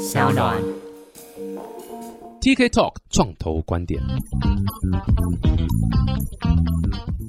小暖。TK Talk 创投观点。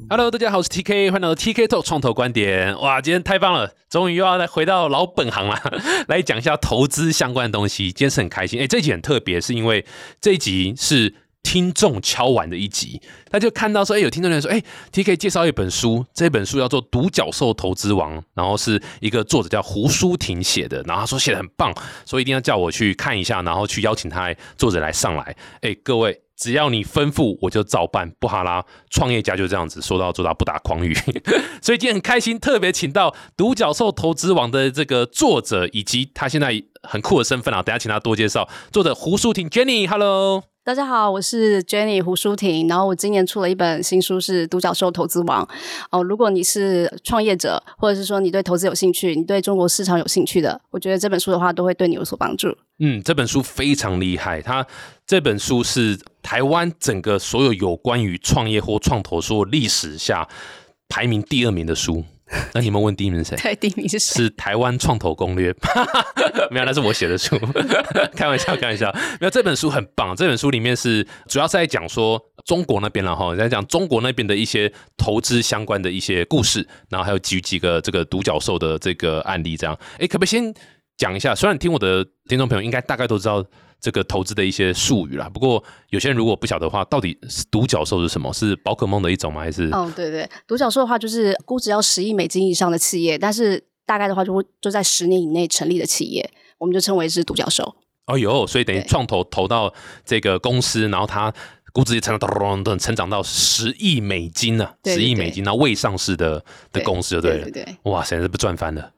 Hello，大家好，我是 TK，欢迎来到 TK Talk 创投观点。哇，今天太棒了，终于又要来回到老本行了，来讲一下投资相关的东西。今天是很开心，哎，这集很特别，是因为这一集是听众敲完的一集，他就看到说，哎，有听众人说，哎，TK 介绍一本书，这本书叫做《独角兽投资王》，然后是一个作者叫胡舒婷写的，然后他说写的很棒，所以一定要叫我去看一下，然后去邀请他作者来上来。哎，各位。只要你吩咐，我就照办。不哈啦，创业家就这样子，说到做到，不打诳语。所以今天很开心，特别请到《独角兽投资王》的这个作者，以及他现在很酷的身份啊，等下请他多介绍。作者胡舒婷 Jenny，Hello。大家好，我是 Jenny 胡舒婷，然后我今年出了一本新书是《独角兽投资王》哦。如果你是创业者，或者是说你对投资有兴趣，你对中国市场有兴趣的，我觉得这本书的话都会对你有所帮助。嗯，这本书非常厉害，它这本书是台湾整个所有有关于创业或创投所有历史下排名第二名的书。那你们问第一名是谁？对，第一名是谁？是台湾创投攻略，没有，那是我写的书，开玩笑，开玩笑。没有，这本书很棒，这本书里面是主要是在讲说中国那边了哈，在讲中国那边的一些投资相关的一些故事，然后还有举几个这个独角兽的这个案例，这样。哎，可不可以先讲一下？虽然听我的听众朋友应该大概都知道这个投资的一些术语啦，不过有些人如果不晓得的话，到底独角兽是什么？是宝可梦的一种吗？还是？哦，对对，独角兽的话就是估值要十亿美金以上的企业，但是大概的话就会就在十年以内成立的企业，我们就称为是独角兽。哦哟，所以等于创投投到这个公司，然后它估值也成长到成长到十亿美金呢、啊，十亿美金，然后未上市的的公司就对了，对对对，哇塞，这不赚翻了。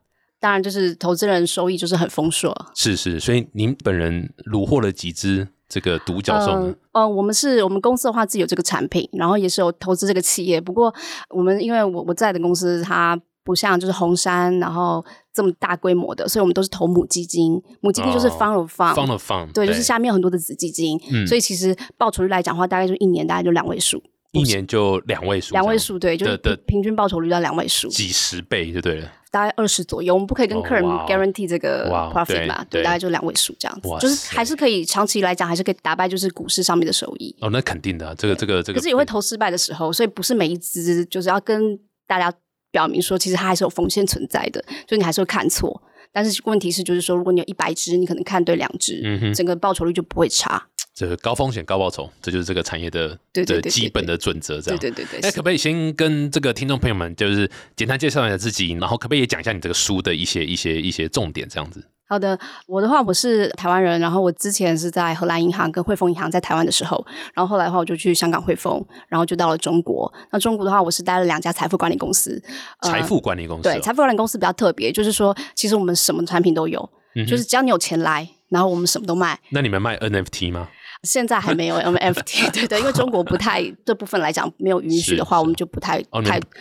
当然，就是投资人收益就是很丰硕。是是，所以您本人虏获了几只这个独角兽呢？呃，呃我们是我们公司的话自己有这个产品，然后也是有投资这个企业。不过我们因为我我在的公司它不像就是红杉，然后这么大规模的，所以我们都是投母基金。母基金就是 fund of fund，、fund of fund，对，就是下面有很多的子基金。嗯所以其实报酬率来讲的话，大概就一年大概就两位数，一年就两位数，两位数，对，就是的平均报酬率到两位数，几十倍就对了。大概二十左右。我们不可以跟哦客人 guarantee 这个 profit 嘛，对对大概就两位数这样子，就是还是可以长期来讲还是可以打败就是股市上面的收益。哦，那肯定的啊，这个这个这个，可是也会投失败的时候，所以不是每一只就是要跟大家表明说，其实它还是有风险存在的，就你还是会看错。但是问题是，就是说，如果你有一百只，你可能看对两只，嗯哼整个报酬率就不会差。这是高风险高报酬，这就是这个产业的的对基本的准则。这样，对对对对，那可不可以先跟这个听众朋友们，就是简单介绍一下自己，然后可不可以也讲一下你这个书的一些一些一些重点，这样子？好的，我的话我是台湾人，然后我之前是在荷兰银行跟汇丰银行在台湾的时候，然后后来的话我就去香港汇丰，然后就到了中国。那中国的话，我是待了两家财富管理公司，呃财富管理公司哦，对财富管理公司比较特别，就是说其实我们什么产品都有，嗯就是只要你有钱来，然后我们什么都卖。那你们卖 NFT 吗？现在还没有 NFT，对对，因为中国不太这部分来讲没有允许的话，我们就不太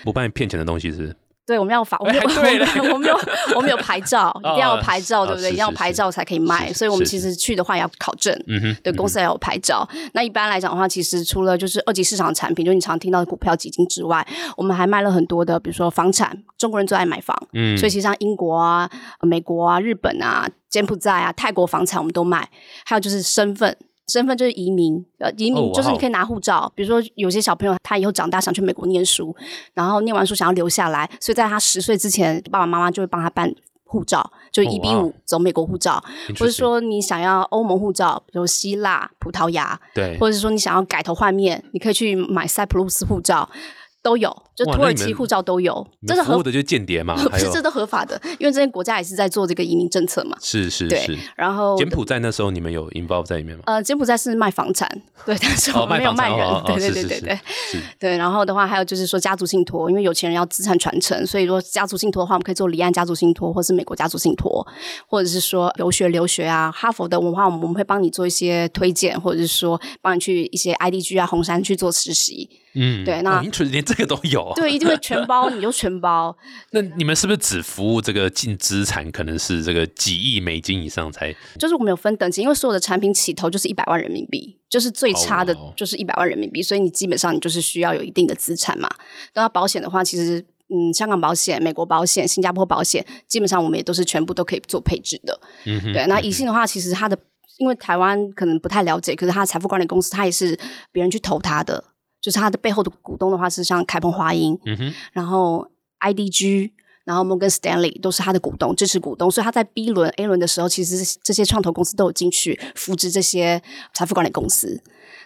不办骗钱的东西是？对，我们要法，我们有哎对了我们有我们有牌照，一定要有牌照，哦对不对？一定要有是是牌照才可以卖，所以我们其实去的话也要考证。对，公司要有牌照。那一般来讲的话，其实除了就是二级市场的产品，就你常听到的股票、基金之外，我们还卖了很多的，比如说房产，中国人最爱买房，嗯，所以其实像英国啊、美国啊、日本啊、柬埔寨啊、泰国房产我们都卖。还有就是身份。身份就是移民，呃，移民就是你可以拿护照。比如说，有些小朋友他以后长大想去美国念书，然后念完书想要留下来，所以在他十岁之前，爸爸妈妈就会帮他办护照，就一比五走美国护照，或者说你想要欧盟护照，比如希腊、葡萄牙，对，或者是说你想要改头换面，你可以去买塞浦路斯护照，都有，就土耳其护照都有，你这是合法的就是间谍嘛，不是这都合法的，因为这些国家也是在做这个移民政策嘛。是是对是，然后柬埔寨那时候你们有 involve 在里面吗？呃，柬埔寨是卖房产，对，但是哦我们没有卖人，对对对对对是 对。然后的话，还有就是说家族信托，因为有钱人要资产传承，所以说家族信托的话，我们可以做离岸家族信托，或是美国家族信托，或者是说留学留学啊，哈佛的文化，我们会帮你做一些推荐，或者是说帮你去一些 IDG 啊、红杉去做实习。嗯，对那连这个都有，对，一定会全包，你就全包。那你们是不是只服务这个净资产可能是这个几亿美金以上才？就是我们有分等级，因为所有的产品起头就是一百万人民币，就是最差的哦就是一百万人民币，所以你基本上你就是需要有一定的资产嘛。那保险的话，其实嗯香港保险、美国保险、新加坡保险，基本上我们也都是全部都可以做配置的。嗯哼，对，那宜信的话，其实它的因为台湾可能不太了解，可是它的财富管理公司，它也是别人去投它的，就是它的背后的股东的话是像凯鹏华英，嗯哼，然后 IDG，然后 Morgan Stanley 都是他的股东，支持股东，所以他在 B 轮、A 轮的时候，其实这些创投公司都有进去扶植这些财富管理公司。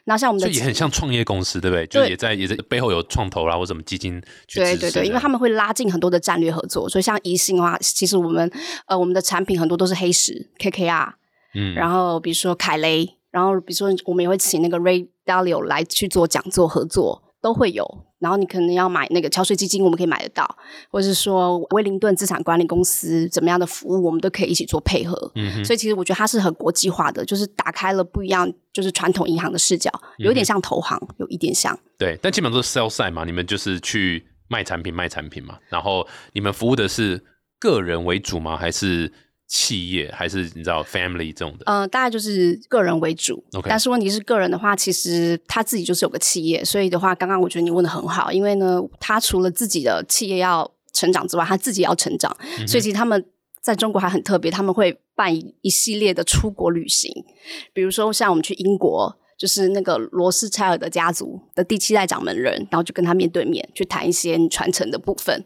那像我们的也很像创业公司，对不对？就对也在也在背后有创投啦，或什么基金去支持对对对，因为他们会拉近很多的战略合作，所以像宜信的话，其实我们呃我们的产品很多都是黑石 KKR，嗯，然后比如说凯雷，然后比如说我们也会请那个 Ray Dalio 来去做讲座合作，都会有。然后你可能要买那个桥水基金，我们可以买得到，或者是说威灵顿资产管理公司怎么样的服务，我们都可以一起做配合。嗯哼，所以其实我觉得它是很国际化的，就是打开了不一样，就是传统银行的视角，有点像投行，有一点像。对，但基本上都是 sell side 嘛，你们就是去卖产品卖产品嘛，然后你们服务的是个人为主吗？还是企业？还是你知道 family 这种的？呃，大概就是个人为主 OK 但是问题是个人的话，其实他自己就是有个企业，所以的话，刚刚我觉得你问的很好，因为呢，他除了自己的企业要成长之外，他自己也要成长，嗯所以其实他们在中国还很特别，他们会办一一系列的出国旅行，比如说像我们去英国。就是那个罗斯柴尔德家族的第七代掌门人，然后就跟他面对面去谈一些传承的部分。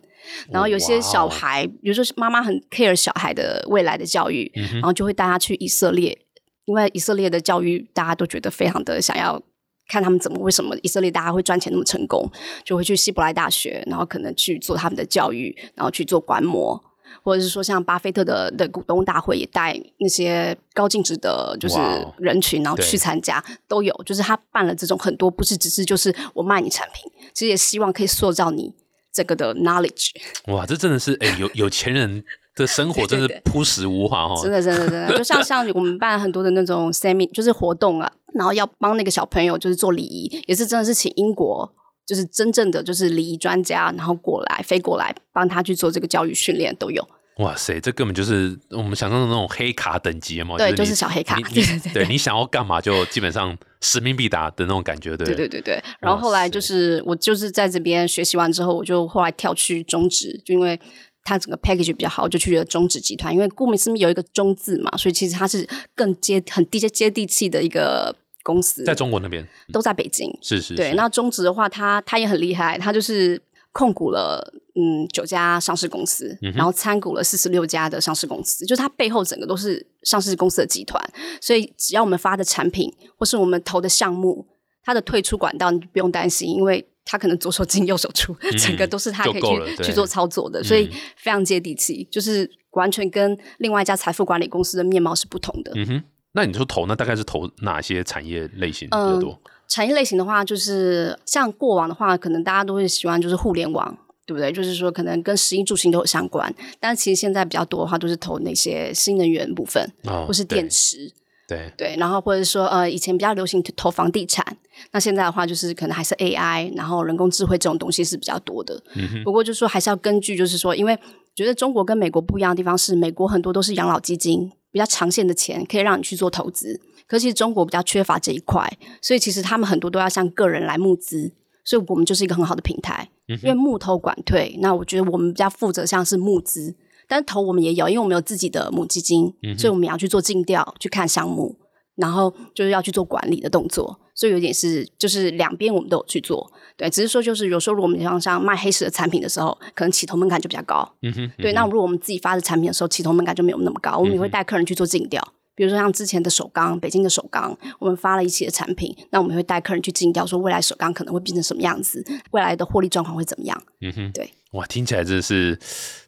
然后有些小孩，比如说是妈妈很 care 小孩的未来的教育，嗯然后就会带他去以色列，因为以色列的教育大家都觉得非常的想要看他们怎么为什么以色列大家会赚钱那么成功，就会去希伯来大学，然后可能去做他们的教育，然后去做观摩。或者是说，像巴菲特的的股东大会也带那些高净值的，就是人群，然后去参加，都有。就是他办了这种很多，不是只是就是我卖你产品，其实也希望可以塑造你这个的 knowledge。哇，这真的是哎、有有钱人的生活真是朴实无华哦。真的，真的，真的，就像像我们办很多的那种 semi，就是活动啊，然后要帮那个小朋友就是做礼仪，也是真的是请英国就是真正的就是礼仪专家，然后过来飞过来帮他去做这个教育训练都有。哇塞，这根本就是我们想象的那种黑卡等级嘛。对，你就是小黑卡，你 对对对对你想要干嘛就基本上使命必达的那种感觉，对对对对对。然后后来就是我就是在这边学习完之后，我就后来跳去中职，就因为。它整个 package 比较好，我就去了中职集团，因为顾名思义有一个“中”字嘛，所以其实它是更接很接接地气的一个公司，在中国那边都在北京。是是，对，那中职的话，它它也很厉害，它就是控股了嗯九家上市公司，嗯然后参股了四十六家的上市公司，就是它背后整个都是上市公司的集团，所以只要我们发的产品或是我们投的项目，它的退出管道你就不用担心，因为。它可能左手进右手出，整个都是它可以去去做操作的，所以嗯非常接地气，就是完全跟另外一家财富管理公司的面貌是不同的。嗯哼。那你说投，呢大概是投哪些产业类型比较多？产业类型的话，就是像过往的话，可能大家都会喜欢就是互联网，对不对？就是说可能跟食衣住行都有相关，但是其实现在比较多的话，都是投那些新能源部分，哦或是对电池，对，对，然后或者说呃，以前比较流行投房地产，那现在的话就是可能还是 AI，然后人工智慧这种东西是比较多的。嗯，不过就是说还是要根据，就是说，因为觉得中国跟美国不一样的地方是，美国很多都是养老基金，比较长线的钱可以让你去做投资，可是其实中国比较缺乏这一块，所以其实他们很多都要向个人来募资，所以我们就是一个很好的平台，嗯因为募投管退，那我觉得我们比较负责像是募资，但是投我们也有，因为我们有自己的母基金，嗯所以我们也要去做尽调，去看项目。然后就是要去做管理的动作，所以有点是就是两边我们都有去做，对，只是说就是有时候如果我们像像卖黑石的产品的时候，可能起投门槛就比较高，嗯哼，对。那如果我们自己发的产品的时候，起投门槛就没有那么高，我们也会带客人去做尽调。比如说像之前的首钢，北京的首钢，我们发了一期的产品，那我们会带客人去进调，说未来首钢可能会变成什么样子，未来的获利状况会怎么样。嗯哼，对，哇，听起来真的是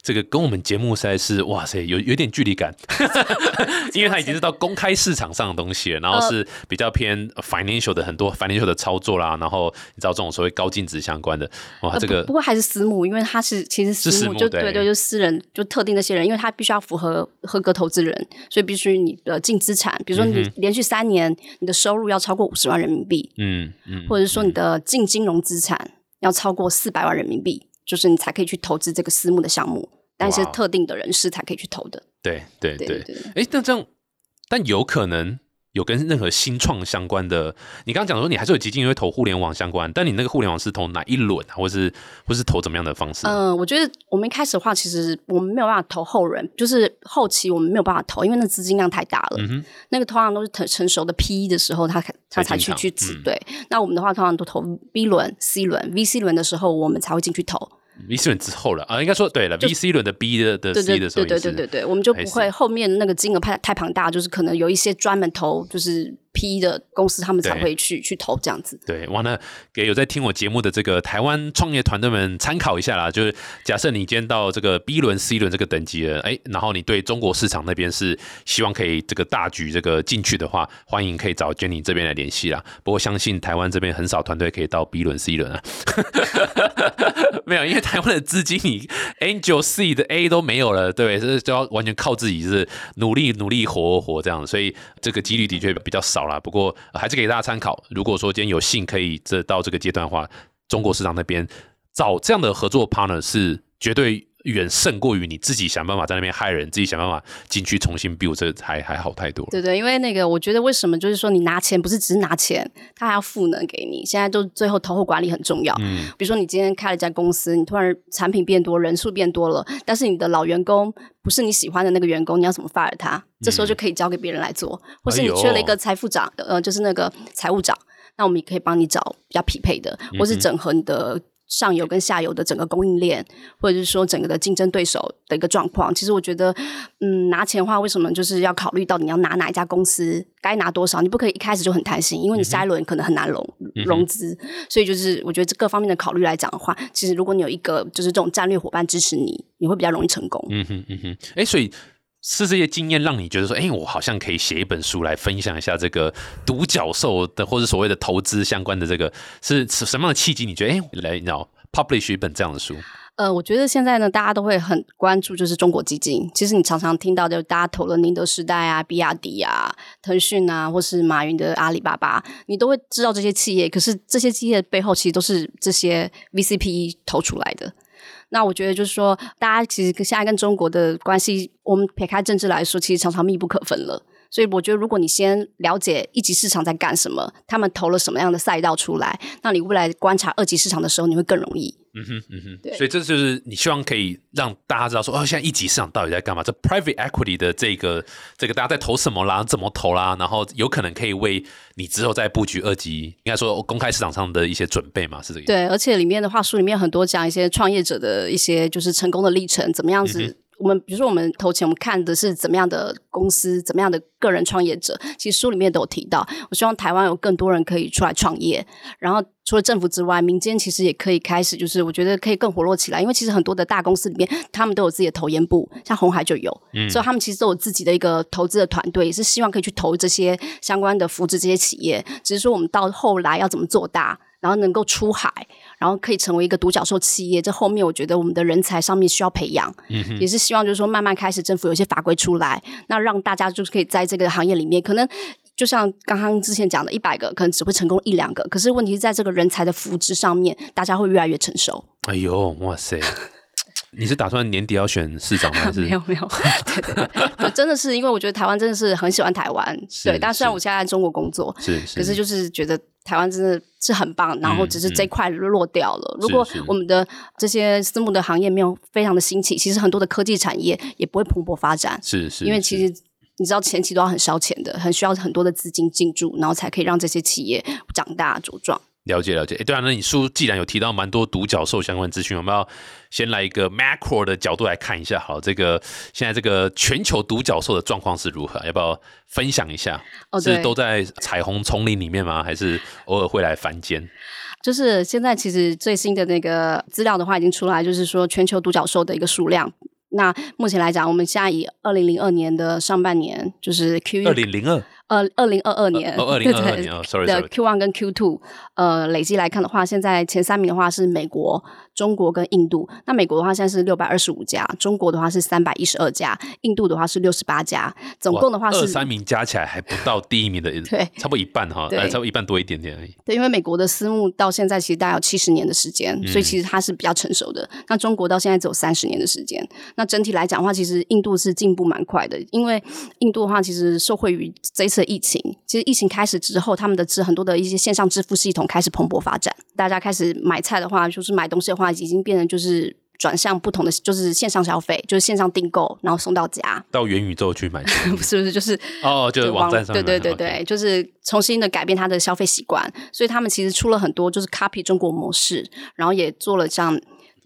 这个跟我们节目实在是哇塞，有有点距离感，因为它已经是到公开市场上的东西了，然后是比较偏 financial 的很多 financial 的操作啦，然后你知道这种所谓高净值相关的，哇，呃这个不不过还是私募，因为它是其实私募就对对。对，就私人就特定那些人，因为他必须要符合合格投资人，所以必须你的净资产，比如说你连续三年你的收入要超过五十万人民币，嗯嗯，或者是说你的净金融资产要超过四百万人民币，就是你才可以去投资这个私募的项目，但是特定的人士才可以去投的。对对对对。对，对哎，那这样，但有可能有跟任何新创相关的？你刚刚讲说你还是有基金会投互联网相关，但你那个互联网是投哪一轮啊，或是或是投怎么样的方式？嗯，我觉得我们一开始的话，其实我们没有办法投后人，就是后期我们没有办法投，因为那资金量太大了。嗯那个通常都是成成熟的 PE 的时候，他他才去去指对。那我们的话，通常都投 B 轮、C 轮、VC 轮的时候，我们才会进去投。VC 轮之后了啊，应该说对了，VC 轮的 B 的的 C 的时候，对对对对对，我们就不会后面那个金额太太庞大，就是可能有一些专门投就是。P 的公司，他们才会去去投这样子。对，完了给有在听我节目的这个台湾创业团队们参考一下啦。就是假设你今天到这个 B 轮、C 轮这个等级了，哎，然后你对中国市场那边是希望可以这个大举这个进去的话，欢迎可以找 Jenny 这边来联系啦。不过相信台湾这边很少团队可以到 B 轮、C 轮啊。没有，因为台湾的资金你 Angel C 的 A 都没有了，对，是就要完全靠自己，是努力努力活活这样，所以这个几率的确比较少。好啦，不过还是给大家参考。如果说今天有幸可以这到这个阶段的话，中国市场那边找这样的合作 partner 是绝对远胜过于你自己想办法在那边害人，自己想办法进去重新 build，这还还好太多。对对，因为那个我觉得为什么就是说你拿钱不是只是拿钱，他还要赋能给你。现在就最后投后管理很重要。嗯，比如说你今天开了一家公司，你突然产品变多，人数变多了，但是你的老员工不是你喜欢的那个员工，你要怎么 fire 他？这时候就可以交给别人来做，或是你缺了一个财富长，呃，就是那个财务长，那我们也可以帮你找比较匹配的，或是整合你的上游跟下游的整个供应链，或者是说整个的竞争对手的一个状况。其实我觉得，嗯，拿钱的话，为什么就是要考虑到你要拿哪一家公司，该拿多少？你不可以一开始就很贪心，因为你下一轮可能很难融融资。所以就是我觉得这各方面的考虑来讲的话，其实如果你有一个就是这种战略伙伴支持你，你会比较容易成功。嗯哼嗯哼，哎，所以。是这些经验让你觉得说，哎，我好像可以写一本书来分享一下这个独角兽的或者所谓的投资相关的这个是什么样的契机？你觉得，哎，来，你要 publish 一本这样的书？呃，我觉得现在呢，大家都会很关注，就是中国基金。其实你常常听到，就大家投了宁德时代啊、比亚迪啊、腾讯啊，或是马云的阿里巴巴，你都会知道这些企业。可是这些企业背后，其实都是这些 VCP 投出来的。那我觉得就是说，大家其实现在跟中国的关系，我们撇开政治来说，其实常常密不可分了。所以我觉得，如果你先了解一级市场在干什么，他们投了什么样的赛道出来，那你未来观察二级市场的时候，你会更容易。嗯哼嗯哼，对。所以这就是你希望可以让大家知道说，哦，现在一级市场到底在干嘛？这 private equity 的这个这个大家在投什么啦？怎么投啦？然后有可能可以为你之后再布局二级，应该说公开市场上的一些准备嘛？是这个。对，而且里面的话，书里面很多讲一些创业者的一些就是成功的历程，怎么样子。我们比如说，我们投钱，我们看的是怎么样的公司，怎么样的个人创业者。其实书里面都有提到，我希望台湾有更多人可以出来创业。然后除了政府之外，民间其实也可以开始，就是我觉得可以更活络起来。因为其实很多的大公司里面，他们都有自己的投研部，像红海就有，所以他们其实都有自己的一个投资的团队，也是希望可以去投这些相关的扶持这些企业。只是说，我们到后来要怎么做大，然后能够出海。然后可以成为一个独角兽企业，这后面我觉得我们的人才上面需要培养，也是希望就是说慢慢开始政府有些法规出来，那让大家就是可以在这个行业里面，可能就像刚刚之前讲的，一百个可能只会成功一两个，可是问题是在这个人才的扶持上面，大家会越来越成熟。哎呦，哇塞！你是打算年底要选市长吗？还是没有没有？对对对，真的是因为我觉得台湾真的是很喜欢台湾，对。但虽然我现在在中国工作，是，可是就是觉得台湾真的是很棒。然后只是这块落掉了。如果我们的这些私募的行业没有非常的兴起，其实很多的科技产业也不会蓬勃发展。是是，因为其实你知道前期都要很烧钱的，很需要很多的资金进驻，然后才可以让这些企业长大茁壮。了解了解，哎，对啊，那你书既然有提到蛮多独角兽相关资讯，我们要先来一个 macro 的角度来看一下，好，这个现在这个全球独角兽的状况是如何？要不要分享一下？是都在彩虹丛林里面吗？还是偶尔会来凡间？就是现在其实最新的那个资料的话已经出来，就是说全球独角兽的一个数量。那目前来讲，我们现在以二零零二年的上半年，就是 Q 二零零二。呃，二零二二年，二零二二年，sorry，的 Q one 跟 Q two，呃，累计来看的话，现在前三名的话是美国、中国跟印度。那美国的话现在是六百二十五家，中国的话是三百一十二家，印度的话是六十八家，总共的话是二三名加起来还不到第一名的，对，差不多一半哈，对，差不多一半多一点点而已。对，因为美国的私募到现在其实大概有七十年的时间，所以其实它是比较成熟的。那中国到现在只有三十年的时间。那整体来讲的话，其实印度是进步蛮快的，因为印度的话其实受惠于这次的疫情，其实疫情开始之后，他们的支很多的一些线上支付系统开始蓬勃发展。大家开始买菜的话，就是买东西的话，已经变成就是转向不同的，就是线上消费，就是线上订购，然后送到家。到元宇宙去买，是不是？就是哦，就是网站上，对对对对，就是重新的改变他的消费习惯。所以他们其实出了很多，就是 copy 中国模式，然后也做了像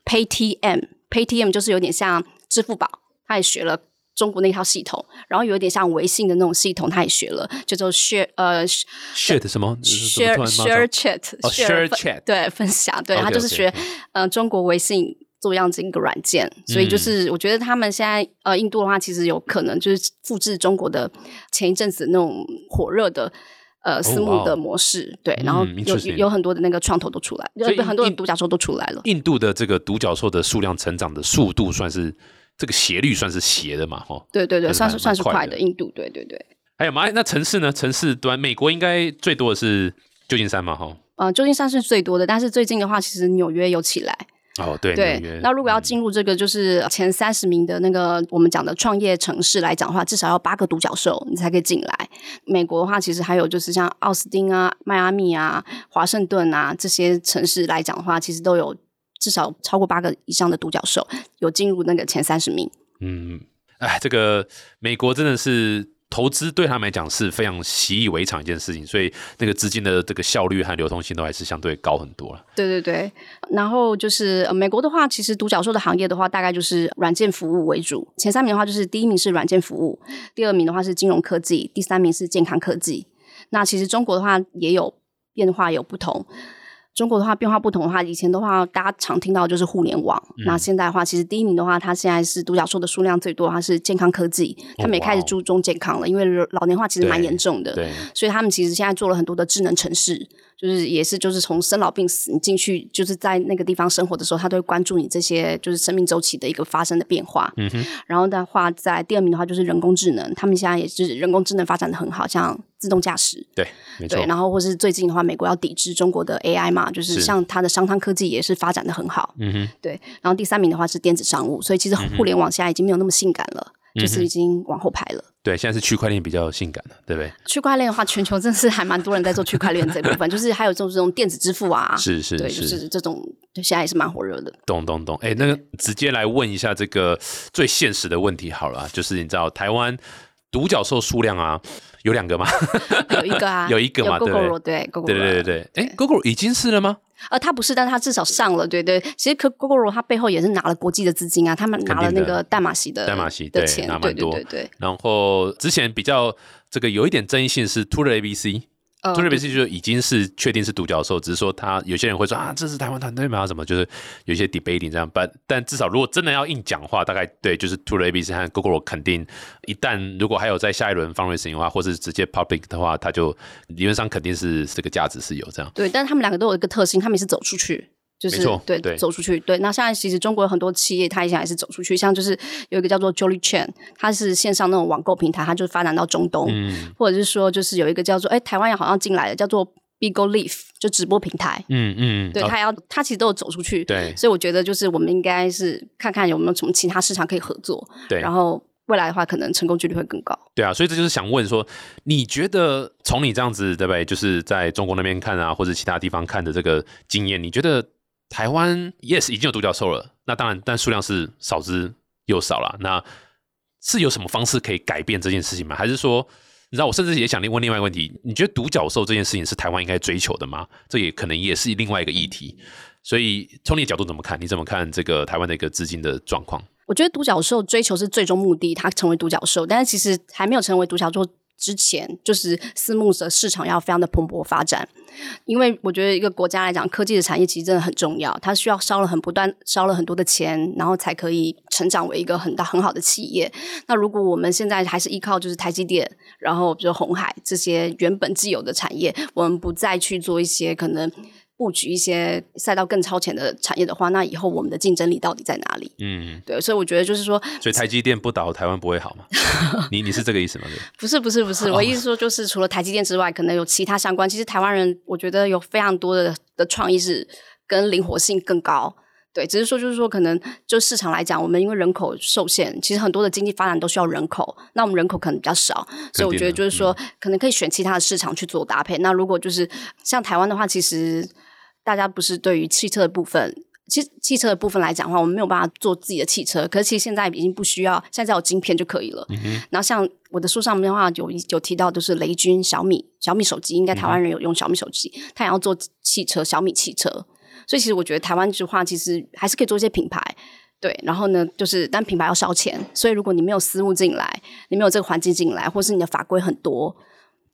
PayTM，PayTM 就是有点像支付宝，他也学了。中国那套系统，然后有点像微信的那种系统，他也学了，叫做 share 呃 share 什么？share share chat share chat 对分享，对他就是学嗯中国微信做样子一个软件，所以就是我觉得他们现在呃印度的话，其实有可能就是复制中国的前一阵子那种火热的呃私募的模式，对，然后有有很多的那个创投都出来，有很多的独角兽都出来了。印度的这个独角兽的数量成长的速度算是。这个斜率算是斜的嘛？哈，对对对，算是算是快的。印度，对对对。还有吗？那城市呢？城市端，美国应该最多的是旧金山嘛？哈，呃，旧金山是最多的，但是最近的话，其实纽约有起来。哦，对对。那如果要进入这个就是前三十名的那个我们讲的创业城市来讲的话，至少要八个独角兽你才可以进来。美国的话，其实还有就是像奥斯汀啊、迈阿密啊、华盛顿啊这些城市来讲的话，其实都有。至少超过八个以上的独角兽有进入那个前三十名。嗯，哎，这个美国真的是投资对他们来讲是非常习以为常一件事情，所以那个资金的这个效率和流通性都还是相对高很多了。对对对，然后就是美国的话，其实独角兽的行业的话，大概就是软件服务为主。前三名的话，就是第一名是软件服务，第二名的话是金融科技，第三名是健康科技。那其实中国的话也有变化，有不同。中国的话变化不同的话，以前的话大家常听到就是互联网。那现在的话，其实第一名的话，它现在是独角兽的数量最多，它是健康科技。他们也开始注重健康了，因为老年化其实蛮严重的。所以他们其实现在做了很多的智能城市，就是也是就是从生老病死，你进去就是在那个地方生活的时候，他都会关注你这些就是生命周期的一个发生的变化。嗯哼。然后的话，在第二名的话就是人工智能，他们现在也是人工智能发展的很好，像。自动驾驶，对，没错。然后或是最近的话，美国要抵制中国的 AI 嘛，就是像它的商汤科技也是发展的很好。嗯哼，对。然后第三名的话是电子商务，所以其实互联网现在已经没有那么性感了，就是已经往后排了。对，现在是区块链比较性感的，对不对？区块链的话，全球真是还蛮多人在做区块链这部分，就是还有这种这种电子支付啊，是是，对，就是这种现在也是蛮火热的。懂懂懂，哎，那个直接来问一下这个最现实的问题好了，就是你知道台湾独角兽数量啊？有两个吗？有一个啊，有一个嘛，对对对对对对对。哎，Google 已经是了吗？呃，他不是，但是他至少上了，对对。其实 GoGo 他背后也是拿了国际的资金啊，他们拿了那个代码系的代码系的钱，拿蛮多。对对对。然后之前比较这个有一点争议性是 t o r ABC。特别是就已经是确定是独角兽，只是说他有些人会说啊，这是台湾团队吗？什么就是有一些 debating 这样，但但至少如果真的要硬讲话，大概对就是 Two ABC 和 Google 肯定一旦如果还有在下一轮 fundraising 的话，或是直接 public 的话，他就理论上肯定是这个价值是有这样。对，但是他们两个都有一个特性，他们也是走出去。就是对走出去，对。那现在其实中国有很多企业，它以前也是走出去，像就是有一个叫做 Jolly Chain，它是线上那种网购平台，它就发展到中东，或者是说就是有一个叫做哎台湾也好像进来了，叫做 b i g o Leaf，就直播平台，嗯嗯，对，它要它其实都有走出去，对。所以我觉得就是我们应该是看看有没有什么其他市场可以合作，对。然后未来的话，可能成功几率会更高。对啊，所以这就是想问说，你觉得从你这样子对不对，就是在中国那边看啊，或者其他地方看的这个经验，你觉得？台湾 yes 已经有独角兽了，那当然，但数量是少之又少了。那是有什么方式可以改变这件事情吗？还是说，你知道，我甚至也想问另外一个问题：你觉得独角兽这件事情是台湾应该追求的吗？这也可能也是另外一个议题。所以从你的角度怎么看？你怎么看这个台湾的一个资金的状况？我觉得独角兽追求是最终目的，它成为独角兽，但是其实还没有成为独角兽。之前就是私募的市场要非常的蓬勃发展，因为我觉得一个国家来讲，科技的产业其实真的很重要，它需要烧了很不断烧了很多的钱，然后才可以成长为一个很大很好的企业。那如果我们现在还是依靠就是台积电，然后比如红海这些原本既有的产业，我们不再去做一些可能。布局一些赛道更超前的产业的话，那以后我们的竞争力到底在哪里？嗯，对，所以我觉得就是说，所以台积电不倒，台湾不会好吗？你你是这个意思吗？不是不是不是，我意思说就是除了台积电之外，可能有其他相关。其实台湾人我觉得有非常多的的创意是跟灵活性更高。对，只是说就是说，可能就市场来讲，我们因为人口受限，其实很多的经济发展都需要人口，那我们人口可能比较少，所以我觉得就是说，可能可以选其他的市场去做搭配。那如果就是像台湾的话，其实大家不是对于汽车的部分。其实汽车的部分来讲的话，我们没有办法做自己的汽车，可是其实现在已经不需要，现在有晶片就可以了。然后像我的书上面的话，有有提到，就是雷军、小米、小米手机，应该台湾人有用小米手机，他也要做汽车，小米汽车。所以其实我觉得台湾的话，其实还是可以做一些品牌，对。然后呢，就是但品牌要烧钱，所以如果你没有私物进来，你没有这个环境进来，或是你的法规很多。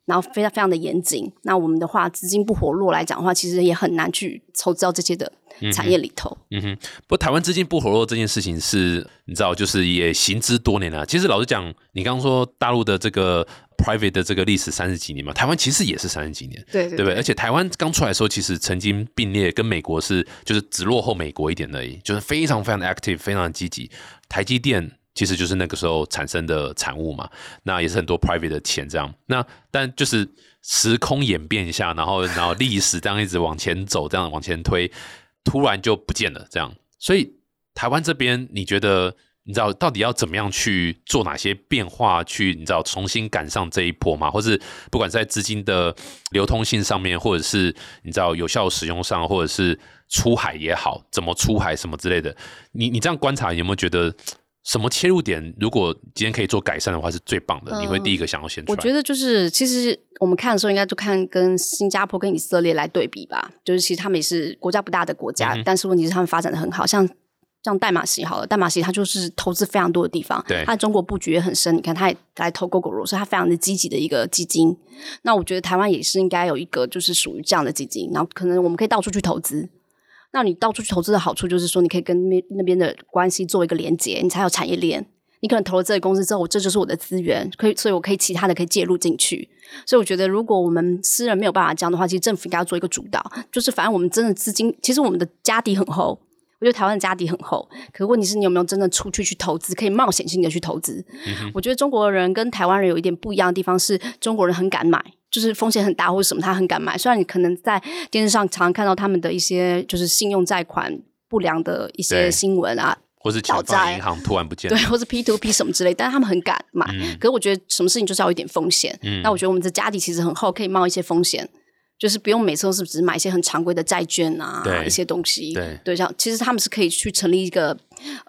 然后非常非常的严谨，那我们的话资金不活络来讲的话，其实也很难去投资到这些的产业里头。嗯哼，不过台湾资金不活络这件事情是，你知道，就是也行之多年了。其实老实讲，你刚刚说大陆的这个 private 的这个历史三十几年嘛，台湾其实也是三十几年，对对不对？而且台湾刚出来的时候，其实曾经并列跟美国是，就是只落后美国一点而已，就是非常非常的 active，非常的积极。台积电。其实就是那个时候产生的产物嘛，那也是很多 private 的钱这样。那但就是时空演变一下，然后然后历史这样一直往前走，这样往前推，突然就不见了这样。所以台湾这边，你觉得你知道到底要怎么样去做哪些变化，去你知道重新赶上这一波吗？或是不管在资金的流通性上面，或者是你知道有效使用上，或者是出海也好，怎么出海什么之类的，你你这样观察有没有觉得？什么切入点？如果今天可以做改善的话，是最棒的。你会第一个想要先出来？我觉得就是，其实我们看的时候，应该就看跟新加坡跟以色列来对比吧。就是其实他们也是国家不大的国家，但是问题是他们发展的很好。像像代码西好了，代码西它就是投资非常多的地方，对，它中国布局也很深。你看，它也来投 Google，所以它非常的积极的一个基金。那我觉得台湾也是应该有一个，就是属于这样的基金。然后可能我们可以到处去投资。那你到处去投资的好处就是说，你可以跟那那边的关系做一个连接，你才有产业链。你可能投了这个公司之后，这就是我的资源，可以，所以我可以其他的可以介入进去。所以我觉得，如果我们私人没有办法这样的话，其实政府应该要做一个主导，就是反正我们真的资金，其实我们的家底很厚，我觉得台湾的家底很厚。可问题是你有没有真的出去去投资，可以冒险性的去投资？我觉得中国人跟台湾人有一点不一样的地方是，中国人很敢买。就是风险很大或者什么，他很敢买。虽然你可能在电视上常常看到他们的一些就是信用贷款不良的一些新闻啊，或是倒债银行突然不见，对，或是 P to P 什么之类，但是他们很敢买。可是我觉得什么事情就是要有一点风险。那我觉得我们的家底其实很厚，可以冒一些风险。就是不用每次都是只买一些很常规的债券啊，一些东西。对对，像其实他们是可以去成立一个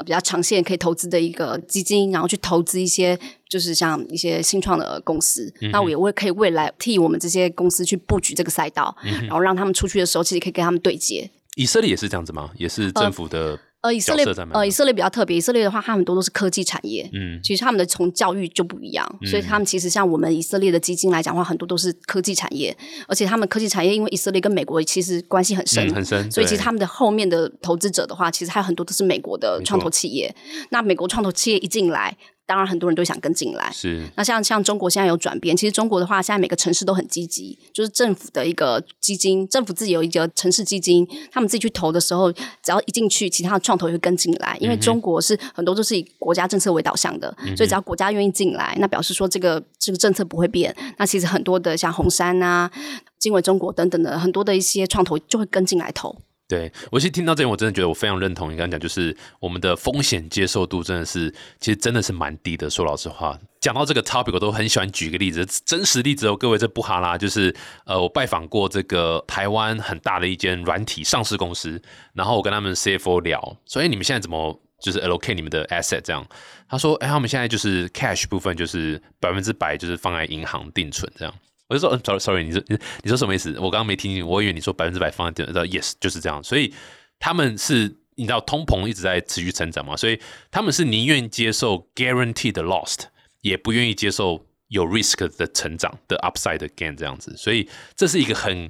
比较长线可以投资的一个基金，然后去投资一些就是像一些新创的公司。那我也会可以未来替我们这些公司去布局这个赛道，然后让他们出去的时候，其实可以跟他们对接。以色列也是这样子吗？也是政府的。呃，以色列呃，以色列比较特别。以色列的话，它很多都是科技产业。嗯，其实他们的从教育就不一样，所以他们其实像我们以色列的基金来讲的话，很多都是科技产业。而且他们科技产业，因为以色列跟美国其实关系很深，很深，所以其实他们的后面的投资者的话，其实还有很多都是美国的创投企业。那美国创投企业一进来。当然，很多人都想跟进来。是那像像中国现在有转变，其实中国的话，现在每个城市都很积极，就是政府的一个基金，政府自己有一个城市基金，他们自己去投的时候，只要一进去，其他的创投也会跟进来。因为中国是很多都是以国家政策为导向的，所以只要国家愿意进来，那表示说这个这个政策不会变。那其实很多的像红杉啊、经纬中国等等的很多的一些创投就会跟进来投。对我其实听到这边，我真的觉得我非常认同你刚刚讲，就是我们的风险接受度真的是，其实真的是蛮低的。说老实话，讲到这个 topic，我都很喜欢举个例子，真实例子哦。各位，这不哈拉，就是呃，我拜访过这个台湾很大的一间软体上市公司，然后我跟他们 CFO 聊，所以你们现在怎么就是 allocate 你们的 asset 这样？他说，哎，他们现在就是 cash 部分就是百分之百就是放在银行定存这样。我就说，，sorry，sorry，你说你说什么意思？我刚刚没听清，我以为你说百分之百放在电，yes，就是这样。所以他们是，你知道，通膨一直在持续成长嘛，所以他们是宁愿接受 guaranteed lost，也不愿意接受有 risk 的成长的 upside gain 这样子。所以这是一个很。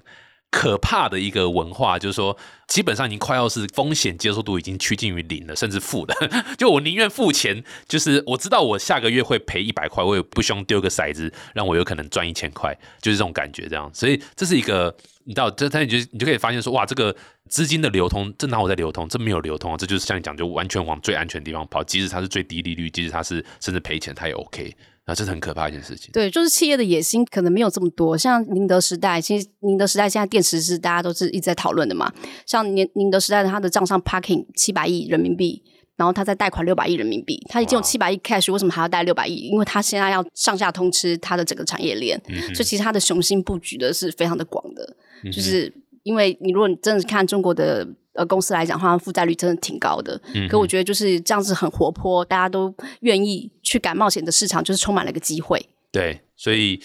可怕的一个文化，就是说，基本上已经快要是风险接受度已经趋近于零了，甚至负的。就我宁愿付钱，就是我知道我下个月会赔一百块，我也不希望丢个骰子让我有可能赚一千块，就是这种感觉。这样，所以这是一个，你知道，这他你就你就可以发现说，哇，这个资金的流通，这哪我在流通，这没有流通，这就是像你讲，就完全往最安全的地方跑。即使它是最低利率，即使它是甚至赔钱，它也 OK。啊，这是很可怕一件事情。对，就是企业的野心可能没有这么多。像宁德时代，其实宁德时代现在电池是大家都是一直在讨论的嘛。像宁宁德时代，它的账上 parking 七百亿人民币，然后它在贷款六百亿人民币，它已经有七百亿 cash，为什么还要贷六百亿？因为它现在要上下通吃它的整个产业链，所以其实它的雄心布局的是非常的广的。就是因为你如果你真的看中国的。呃，公司来讲，话负债率真的挺高的。嗯，可我觉得就是这样子很活泼，大家都愿意去敢冒险的市场，就是充满了一个机会。对，所以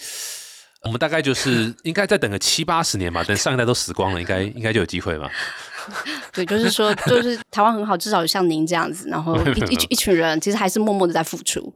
我们大概就是应该再等个七八十年吧，等上一代都死光了，应该应该就有机会吧。对，就是说，就是台湾很好，至少有像您这样子，然后一一一群人，其实还是默默的在付出。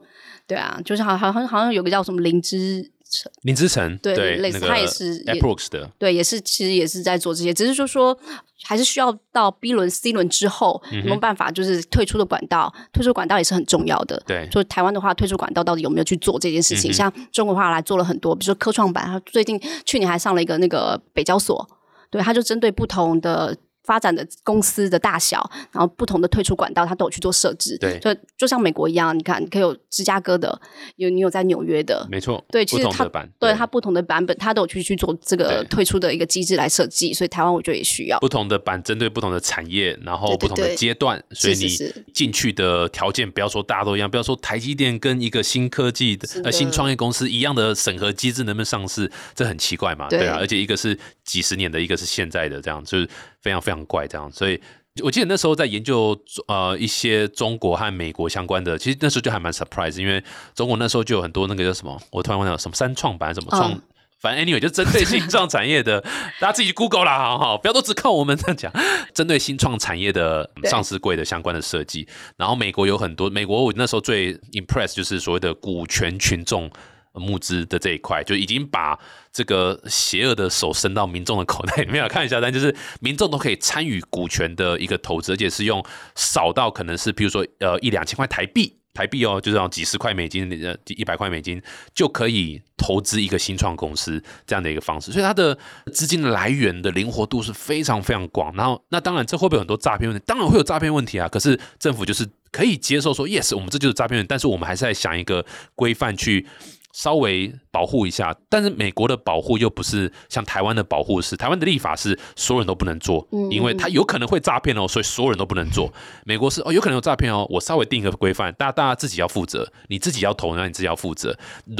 对啊，就是好好像好像有个叫什么灵芝。林之城对，类似他也是 Approx 的，对，也是其实也是在做这些，只是说说还是需要到 B 轮、C 轮之后，有没有办法就是退出的管道？退出管道也是很重要的。对，就台湾的话，退出管道到底有没有去做这件事情？像中国话来做了很多，比如说科创板，他最近去年还上了一个那个北交所，对，他就针对不同的。发展的公司的大小，然后不同的退出管道，它都有去做设置。对，就就像美国一样，你看，你可以有芝加哥的，有你有在纽约的，没错。对，其实它对它不同的版本，它都有去去做这个退出的一个机制来设计。所以台湾我觉得也需要不同的版，针对不同的产业，然后不同的阶段，所以你进去的条件不要说大家都一样，不要说台积电跟一个新科技的呃新创业公司一样的审核机制能不能上市，这很奇怪嘛？对啊，而且一个是几十年的，一个是现在的，这样就是。非常非常怪，这样，所以我记得那时候在研究呃一些中国和美国相关的，其实那时候就还蛮 surprise，因为中国那时候就有很多那个叫什么，我突然忘了什么三创板什么创，反正 anyway 就针对新创产业的，大家自己 Google 啦，好好，不要都只靠我们这样讲，针对新创产业的上市柜的相关的设计，然后美国有很多，美国我那时候最 impress 就是所谓的股权群众。募资的这一块就已经把这个邪恶的手伸到民众的口袋里面了。看一下，但就是民众都可以参与股权的一个投资，而且是用少到可能是比如说呃一两千块台币，台币哦，就是几十块美金、呃一百块美金就可以投资一个新创公司这样的一个方式。所以它的资金来源的灵活度是非常非常广。然后那当然这会不会很多诈骗问题？当然会有诈骗问题啊。可是政府就是可以接受说，yes，我们这就是诈骗，但是我们还是在想一个规范去。稍微保护一下，但是美国的保护又不是像台湾的保护是，台湾的立法是所有人都不能做，因为他有可能会诈骗哦，所以所有人都不能做。美国是哦，有可能有诈骗哦，我稍微定一个规范，大家大家自己要负责，你自己要投，那你自己要负责。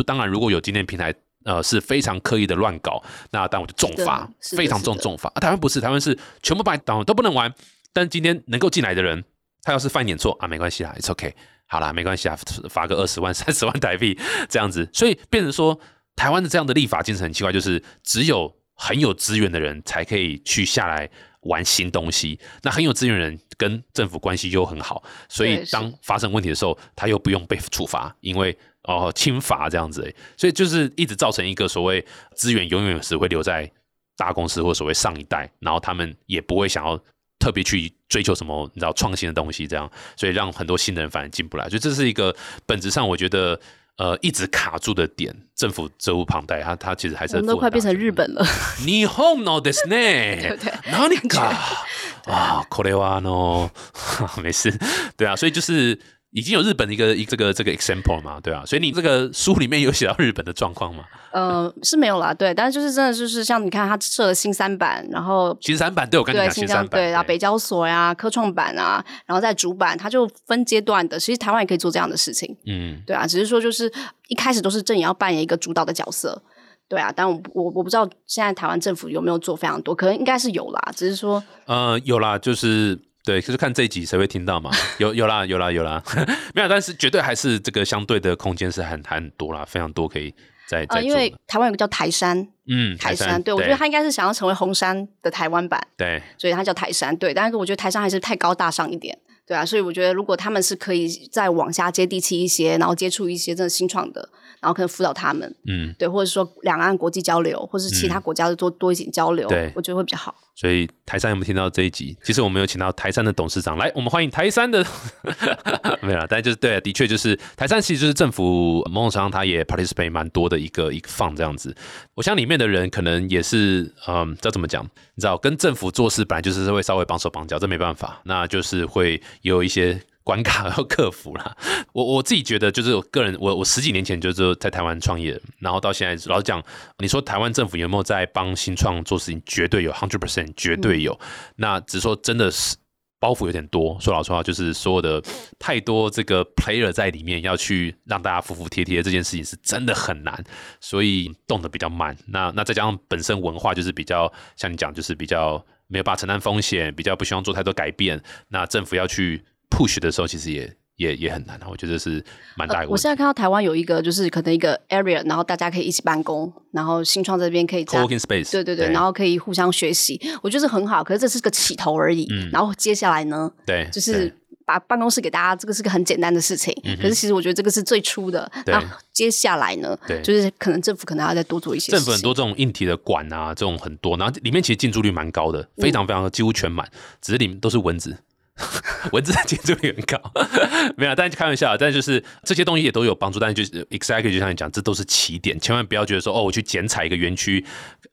当然，如果有今天平台呃是非常刻意的乱搞，那但我就重罚，非常重重罚。啊，台湾不是，台湾是全部把你挡都不能玩，但今天能够进来的人，他要是犯点错啊，没关系啦，It's OK。好啦，没关系啊，罚个二十万、三十万台币这样子，所以变成说，台湾的这样的立法精神很奇怪，就是只有很有资源的人才可以去下来玩新东西。那很有资源人跟政府关系又很好，所以当发生问题的时候，他又不用被处罚，因为哦轻罚这样子，所以就是一直造成一个所谓资源永远只会留在大公司或所谓上一代，然后他们也不会想要。特别去追求什么你知道创新的东西，这样，所以让很多新人反而进不来，所以这是一个本质上我觉得呃一直卡住的点。政府责无旁贷，他他其实还是都快变成日本了。你 home no this 呢？哪里卡 啊？可怜哇 no，没事，对啊，所以就是。已经有日本的一个一这个这个 example 嘛，对啊，所以你这个书里面有写到日本的状况吗？呃，是没有啦，对，但是就是真的就是像你看，他设了新三板，然后新三板对我跟你讲新三板，对，然后北交所呀、科创板啊，然后在主板，它就分阶段的。其实台湾也可以做这样的事情，嗯，对啊，只是说就是一开始都是正也要扮演一个主导的角色，对啊，但我我我不知道现在台湾政府有没有做非常多，可能应该是有啦，只是说呃有啦，就是。对，就是看这一集谁会听到嘛？有有啦，有啦，有啦，没有，但是绝对还是这个相对的空间是很很多啦，非常多可以在在因为台湾有个叫台山，嗯，台山，对我觉得他应该是想要成为红山的台湾版，对，所以他叫台山，对，但是我觉得台山还是太高大上一点，对啊，所以我觉得如果他们是可以再往下接地气一些，然后接触一些真的新创的。然后可能辅导他们，嗯，对，或者说两岸国际交流，或是其他国家的多多一点交流，对，我觉得会比较好。所以台山有没有听到这一集？其实我们有请到台山的董事长来，我们欢迎台山的，没有，但就是对，的确就是台山，其实就是政府某种程度上他也 participate 蛮多的一个一个放这样子。我想里面的人可能也是，嗯，这怎么讲？你知道，跟政府做事本来就是会稍微绑手绑脚，这没办法，那就是会有一些。关卡要克服啦。我我自己觉得，就是我个人，我我十几年前就是在台湾创业，然后到现在，老实讲，你说台湾政府有没有在帮新创做事情？绝对有，hundred percent，绝对有。那只是说真的是包袱有点多。说老实话，就是所有的太多这个 player 在里面，要去让大家服服帖帖，这件事情是真的很难，所以动得比较慢。那那再加上本身文化就是比较像你讲，就是比较没有办法承担风险，比较不希望做太多改变。那政府要去。Push 的时候，其实也也也很难啊，我觉得是蛮大一个。我现在看到台湾有一个，就是可能一个 area，然后大家可以一起办公，然后新创这边可以 co-working space，对对对，然后可以互相学习，我觉得是很好。可是这是个起头而已，然后接下来呢，对，就是把办公室给大家，这个是个很简单的事情。可是其实我觉得这个是最初的，那接下来呢，对，就是可能政府可能要再多做一些。政府很多这种硬体的管啊，这种很多，然后里面其实进驻率蛮高的，非常非常几乎全满，只是里面都是蚊子。文字的建筑率很高，没有，但是开玩笑，但就是这些东西也都有帮助，但是就是 exactly 就像你讲，这都是起点，千万不要觉得说哦，我去剪彩一个园区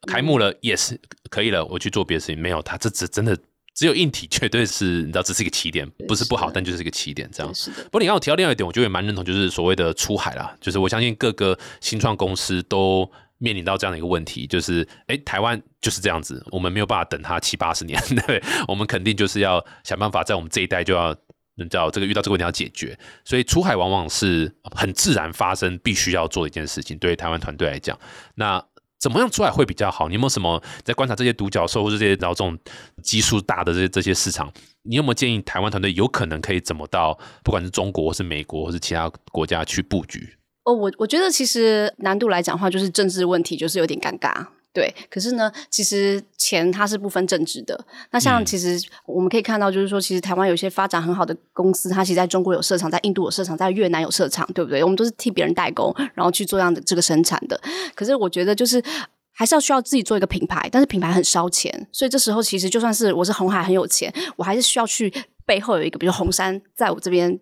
开幕了，yes 可以了，我去做别的事情，没有，它这只真的只有硬体，绝对是你知道，这是一个起点，不是不好，但就是一个起点，这样。不过你刚我提到另外一点，我觉得也蛮认同，就是所谓的出海啦，就是我相信各个新创公司都。面临到这样的一个问题，就是哎，台湾就是这样子，我们没有办法等它七八十年，对，我们肯定就是要想办法在我们这一代就要，你知道这个遇到这个问题要解决，所以出海往往是很自然发生，必须要做的一件事情。对于台湾团队来讲，那怎么样出海会比较好？你有没有什么在观察这些独角兽或者这些然后这种基数大的这些这些市场？你有没有建议台湾团队有可能可以怎么到不管是中国或是美国或是其他国家去布局？哦，我我觉得其实难度来讲的话，就是政治问题，就是有点尴尬。对，可是呢，其实钱它是不分政治的。那像其实我们可以看到，就是说，其实台湾有些发展很好的公司，它其实在中国有设厂，在印度有设厂，在越南有设厂，对不对？我们都是替别人代工，然后去做这样的这个生产的。可是我觉得，就是还是要需要自己做一个品牌，但是品牌很烧钱，所以这时候其实就算是我是红海很有钱，我还是需要去背后有一个，比如红杉在我这边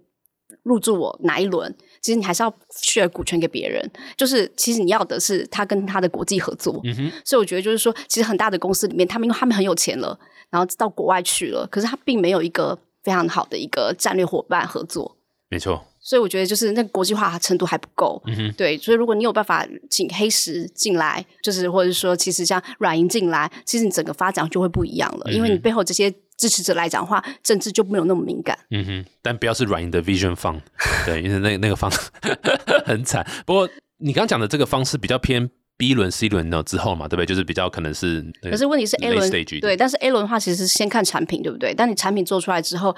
入驻我哪一轮。其实你还是要 share 股权给别人，就是其实你要的是他跟他的国际合作。嗯哼，所以我觉得就是说，其实很大的公司里面，他们因为他们很有钱了，然后到国外去了，可是他并没有一个非常好的一个战略伙伴合作。没错，所以我觉得就是那个国际化程度还不够。嗯哼，对，所以如果你有办法请黑石进来，就是或者说其实像软银进来，其实你整个发展就会不一样了，因为你背后这些。支持者来讲的话，政治就没有那么敏感。嗯哼，但不要是软银的 Vision 方，对，因为那那个方 很惨。不过你刚刚讲的这个方式比较偏 B 轮、C 轮呢之后嘛，对不对？就是比较可能是。可是问题是 A 轮对，但是 A 轮的话，其实是先看产品，对不对？但你产品做出来之后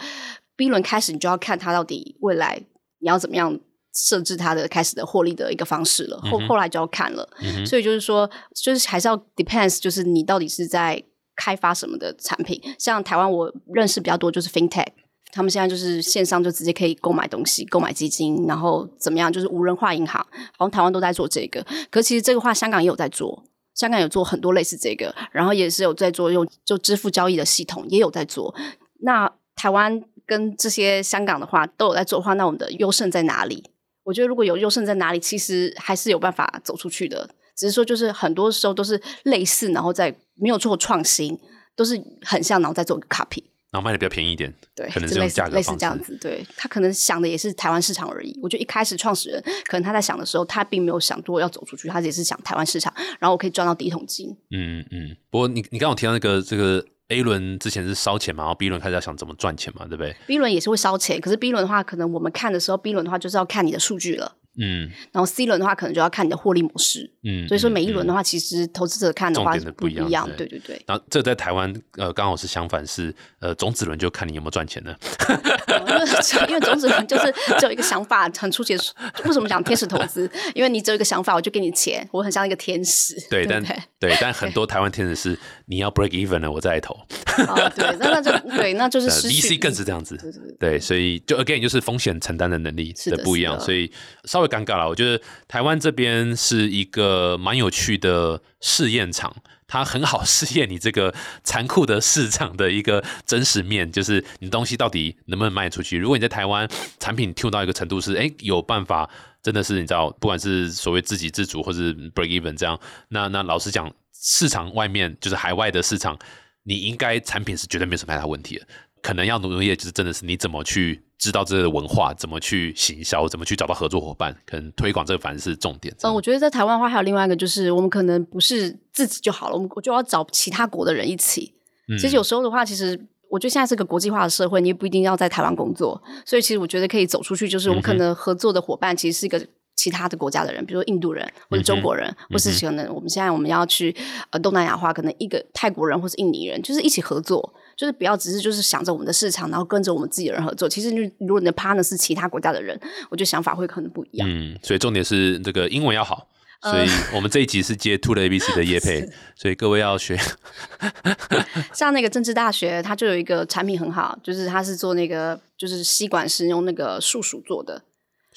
，B 轮开始，你就要看它到底未来你要怎么样设置它的开始的获利的一个方式了。后后来就要看了，所以就是说，就是还是要 depends，就是你到底是在。开发什么的产品？像台湾，我认识比较多就是 FinTech，他们现在就是线上就直接可以购买东西、购买基金，然后怎么样？就是无人化银行，好像台湾都在做这个。可其实这个话，香港也有在做，香港有做很多类似这个，然后也是有在做用就支付交易的系统，也有在做。那台湾跟这些香港的话都有在做的话，那我们的优胜在哪里？我觉得如果有优胜在哪里，其实还是有办法走出去的。只是说，就是很多时候都是类似，然后再没有做创新，都是很像，然后再做个 copy，然后卖的比较便宜一点，对，可能是类似类似这样子。对他可能想的也是台湾市场而已。我觉得一开始创始人可能他在想的时候，他并没有想多要走出去，他也是想台湾市场，然后我可以赚到第一桶金。嗯嗯。不过你你刚刚提到那个这个 A 轮之前是烧钱嘛，然后 B 轮开始要想怎么赚钱嘛，对不对？B 轮也是会烧钱，可是 B 轮的话，可能我们看的时候，B 轮的话就是要看你的数据了。嗯，然后 C 轮的话，可能就要看你的获利模式。嗯，所以说每一轮的话，其实投资者看的话不一样。对对对。然后这在台湾呃，刚好是相反，是呃种子轮就看你有没有赚钱呢。因为种子轮就是只有一个想法，很出奇。为什么讲天使投资？因为你只有一个想法，我就给你钱，我很像一个天使。对，但对，但很多台湾天使是你要 break even 了，我再来投。哦，对，那那就对，那就是 VC 更是这样子。对，所以就 again 就是风险承担的能力的不一样，所以稍微尴尬了。我觉得台湾这边是一个呃蛮有趣的试验场，它很好试验你这个残酷的市场的一个真实面，就是你东西到底能不能卖出去。如果你在台湾产品跳到一个程度是，哎，有办法，真的是你知道，不管是所谓自给自足或是 break even 这样，那那老实讲，市场外面就是海外的市场。你应该产品是绝对没有什么太大问题的，可能要努力就是真的是你怎么去知道这个文化，怎么去行销，怎么去找到合作伙伴，可能推广这个反而是重点。嗯，我觉得在台湾的话，还有另外一个就是，我们可能不是自己就好了，我们我就要找其他国的人一起。嗯其实有时候的话，其实我觉得现在是个国际化的社会，你也不一定要在台湾工作，所以其实我觉得可以走出去，就是我们可能合作的伙伴其实是一个。其他的国家的人，比如说印度人或者中国人，或是可能我们现在我们要去呃东南亚的话，可能一个泰国人或是印尼人，就是一起合作，就是不要只是就是想着我们的市场，然后跟着我们自己的人合作。其实你如果你的 partner 是其他国家的人，我觉得想法会可能不一样。嗯，所以重点是这个英文要好。呃所以我们这一集是接 Two 的 ABC 的业配，所以各位要学。像那个政治大学，它就有一个产品很好，就是它是做那个就是吸管是用那个树薯做的，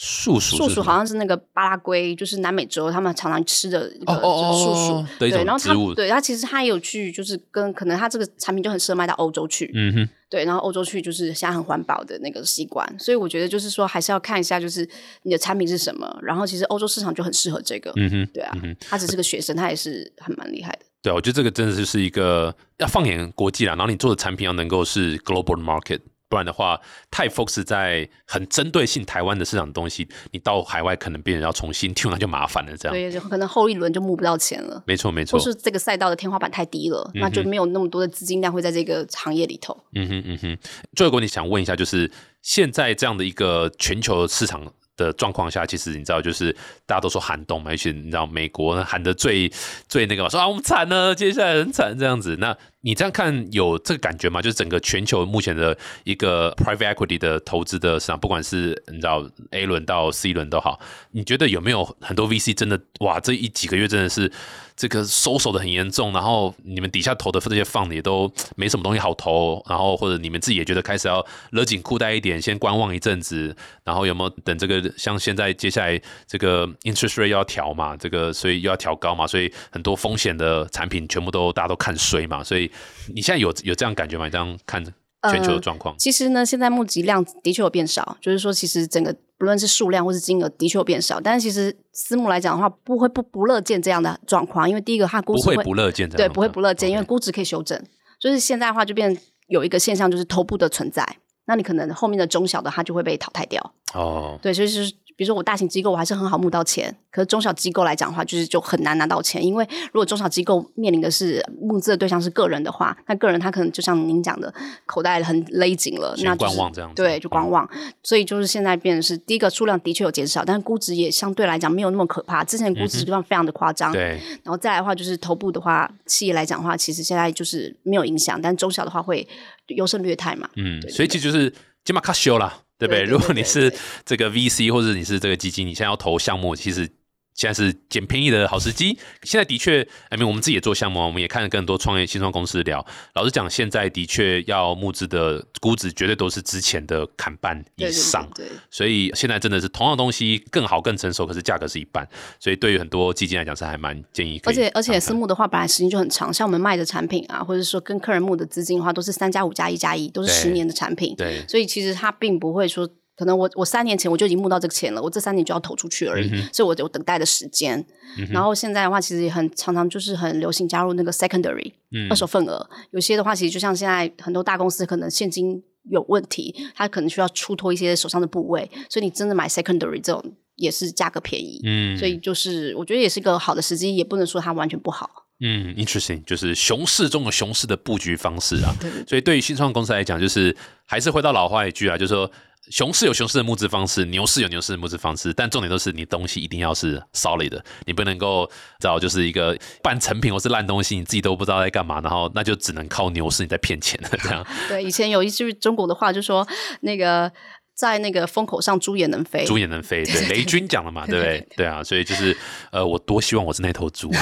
树薯树薯好像是那个巴拉圭，就是南美洲他们常常吃的一个树薯。对，然后它对它其实它也有去就是跟可能它这个产品就很适合卖到欧洲去，嗯哼，对，然后欧洲去就是现在很环保的那个习惯，所以我觉得就是说还是要看一下就是你的产品是什么，然后其实欧洲市场就很适合这个，嗯哼，对啊嗯，他只是个学生，他也是很蛮厉害的。对啊，我觉得这个真的就是一个要放眼国际啦，然后你做的产品要能够是 global market，不然的话太 focus 在很针对性台湾的市场的东西，你到海外可能别人要重新 tune，那就麻烦了。这样，对，可能后一轮就募不到钱了。没错没错或，是这个赛道的天花板太低了，那就没有那么多的资金量会在这个行业里头。嗯哼嗯哼。最后，我你想问一下，就是现在这样的一个全球市场。的状况下，其实你知道，就是大家都说寒冬嘛，而且你知道美国呢喊的最最那个嘛，说啊我们惨了，接下来很惨这样子。那你这样看有这个感觉吗？就是整个全球目前的一个 private equity 的投资的市场，不管是你知道 A 轮到 C 轮都好，你觉得有没有很多 VC 真的哇，这一几个月真的是这个收手的很严重，然后你们底下投的这些放的也都没什么东西好投，然后或者你们自己也觉得开始要勒紧裤带一点，先观望一阵子，然后有没有等这个像现在接下来这个 interest rate 要调嘛，这个所以又要调高嘛，所以很多风险的产品全部都大家都看衰嘛，所以你现在有有这样感觉吗？你这样看全球的状况？其实呢，现在募集量的确有变少，就是说，其实整个不论是数量或是金额的确有变少。但是其实私募来讲的话，不会不不乐见这样的状况，因为第一个它估值不会不乐见对，不会不乐见，因为估值可以修正。就是现在的话，就变有一个现象，就是头部的存在，那你可能后面的中小的它就会被淘汰掉。哦，对，所以就是比如说我大型机构我还是很好募到钱，可是中小机构来讲的话，就是就很难拿到钱，因为如果中小机构面临的是募资的对象是个人的话，那个人他可能就像您讲的，口袋很勒紧了，那、就是、观望这样子对，就观嗯望。所以就是现在变成是第一个数量的确有减少，但是估值也相对来讲没有那么可怕，之前估值非常的夸张。对，然后再来的话，就是头部的话，企业来讲的话，其实现在就是没有影响，但中小的话会优胜劣汰嘛。嗯，对所以其实就是金马卡修啦，对不对？如果你是这个 VC 或者你是这个基金，你现在要投项目，其实现在是捡便宜的好时机。现在的确，I mean, 我们自己也做项目啊，我们也看了更多创业新创公司聊。老实讲，现在的确要募资的估值绝对都是之前的砍半以对对上。对对所以现在真的是同样东西更好更成熟，可是价格是一半，所以对于很多基金来讲是还蛮建议而且而且私募的话，本来时间就很长，像我们卖的产品啊，或者说跟客人募的资金的话，都是三加五加一加一，都是十年的产品。对所以其实它并不会说，可能我我三年前我就已经募到这个钱了，我这三年就要投出去而已，嗯所以我有等待的时间。然后现在的话，其实也很常常就是很流行加入那个 secondary、嗯二手份额，有些的话，其实就像现在很多大公司可能现金有问题，它可能需要出脱一些手上的部位，所以你真的买 secondary 这种也是价格便宜。嗯所以就是我觉得也是个好的时机，也不能说它完全不好。嗯，interesting，就是熊市中的熊市的布局方式啊。对对所以对于新创公司来讲，就是还是回到老话一句啊，就是说熊市有熊市的募资方式，牛市有牛市的募资方式，但重点都是你东西一定要是 solid 的，你不能够找就是一个半成品或是烂东西，你自己都不知道在干嘛，然后那就只能靠牛市你在骗钱了这样。对，以前有一句中国的话，就说那个在那个风口上猪也能飞。猪也能飞，对，雷军讲了嘛，对不对？对啊，所以就是呃，我多希望我是那头猪啊，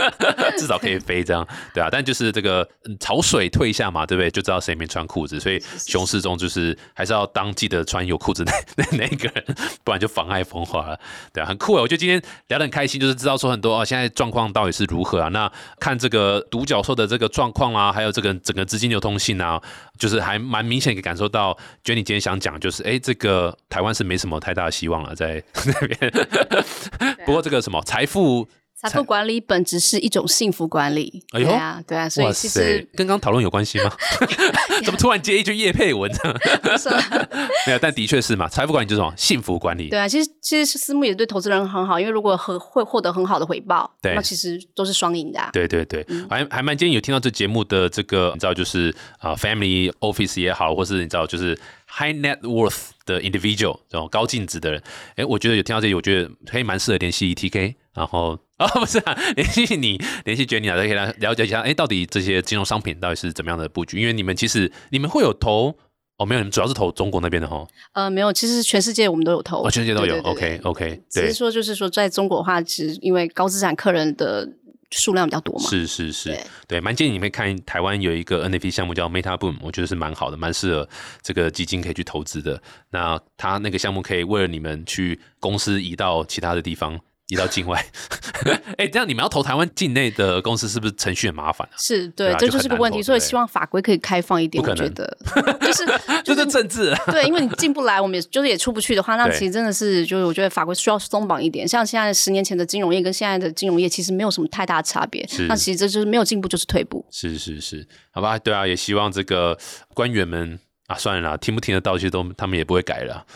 至少可以飞这样，对啊。但就是这个嗯潮水退下嘛，对不对？就知道谁没穿裤子，所以熊市中就是还是要当记得穿有裤子那那那个人，不然就妨碍风化了，对啊，很酷啊！我觉得今天聊得很开心，就是知道说很多啊，现在状况到底是如何啊？那看这个独角兽的这个状况啊，还有这个整个资金流通性啊，就是还蛮明显可以感受到觉得你今天想讲就是，哎，这个台湾是没什么太大的希望了，在 那边。不过这个什么财富财富管理本质是一种幸福管理。哎呦对啊，对啊，所以其实跟刚讨论有关系吗？怎么突然接一句叶佩文呢？没有，但的确是嘛，财富管理就是什么幸福管理。对啊，其实其实私募也对投资人很好，因为如果很会获得很好的回报，对那其实都是双赢的、啊。对对对，嗯还还蛮建议有听到这节目的这个，你知道就是啊、f a m i l y office 也好，或是你知道就是 high net worth 的 individual 这种高净值的人，哎，我觉得有听到这里，我觉得可以蛮适合联系 TK，然后啊、不是啊，联系你，联系 Jenny 啊，可以来了解一下，哎，到底这些金融商品到底是怎么样的布局？因为你们其实你们会有投。哦，没有，你们主要是投中国那边的哈。呃，没有，其实全世界我们都有投，哦，全世界都有。OK OK，对只是，说就是说，在中国的话，其实因为高资产客人的数量比较多嘛，是是是。对，蛮建议你们看台湾有一个 NFT 项目叫 Meta Boom，我觉得是蛮好的，蛮适合这个基金可以去投资的。那它那个项目可以为了你们去公司移到其他的地方，移到境外。哎、这样你们要投台湾境内的公司，是不是程序很麻烦啊？是对，这就是个问题，所以希望法规可以开放一点。我觉得就是 就是是政治啊。对，因为你进不来，我们也就是也出不去的话，那其实真的是就是我觉得法规需要松绑一点。像现在十年前的金融业跟现在的金融业其实没有什么太大的差别，那其实这就是没有进步就是退步。是是是，好吧，对啊，也希望这个官员们啊，算了啦，听不听得到，其实都他们也不会改了啊。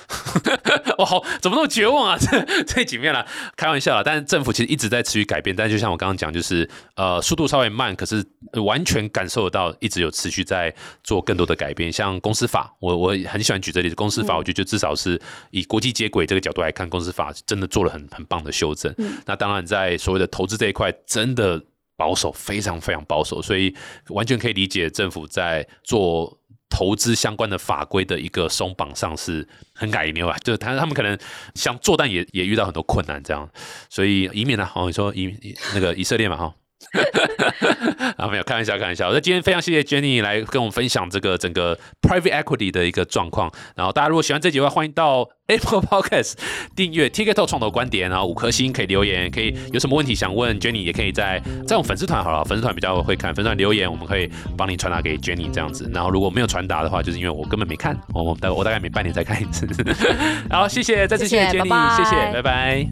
哇，好，怎么那么绝望啊？这这几面了，开玩笑啦。但是政府其实一直在持续改变，但就像我刚刚讲，就是呃，速度稍微慢，可是呃完全感受得到，一直有持续在做更多的改变。像公司法，我我很喜欢举这例子，公司法，我觉得就至少是以国际接轨这个角度来看，公司法真的做了很很棒的修正。那当然，在所谓的投资这一块，真的保守，非常非常保守，所以完全可以理解政府在做投资相关的法规的一个松绑上是很改牛啊，就是他他们可能想做，但也也遇到很多困难，这样，所以以免呢，哦，你说以以那个以色列嘛，哈。啊，没有开玩笑，开玩笑。那今天非常谢谢 Jenny 来跟我们分享这个整个 private equity 的一个状况。然后大家如果喜欢这集的话，欢迎到 Apple Podcast 订阅 TikTok 创投观点，然后五颗星可以留言，可以有什么问题想问 Jenny，也可以在在我们粉丝团好了，粉丝团比较会看，粉丝团留言，我们可以帮你传达给 Jenny 这样子。然后如果没有传达的话，就是因为我根本没看，我我大我大概每半年才看一次。好，谢谢，再次谢谢 Jenny，拜拜谢谢，拜拜。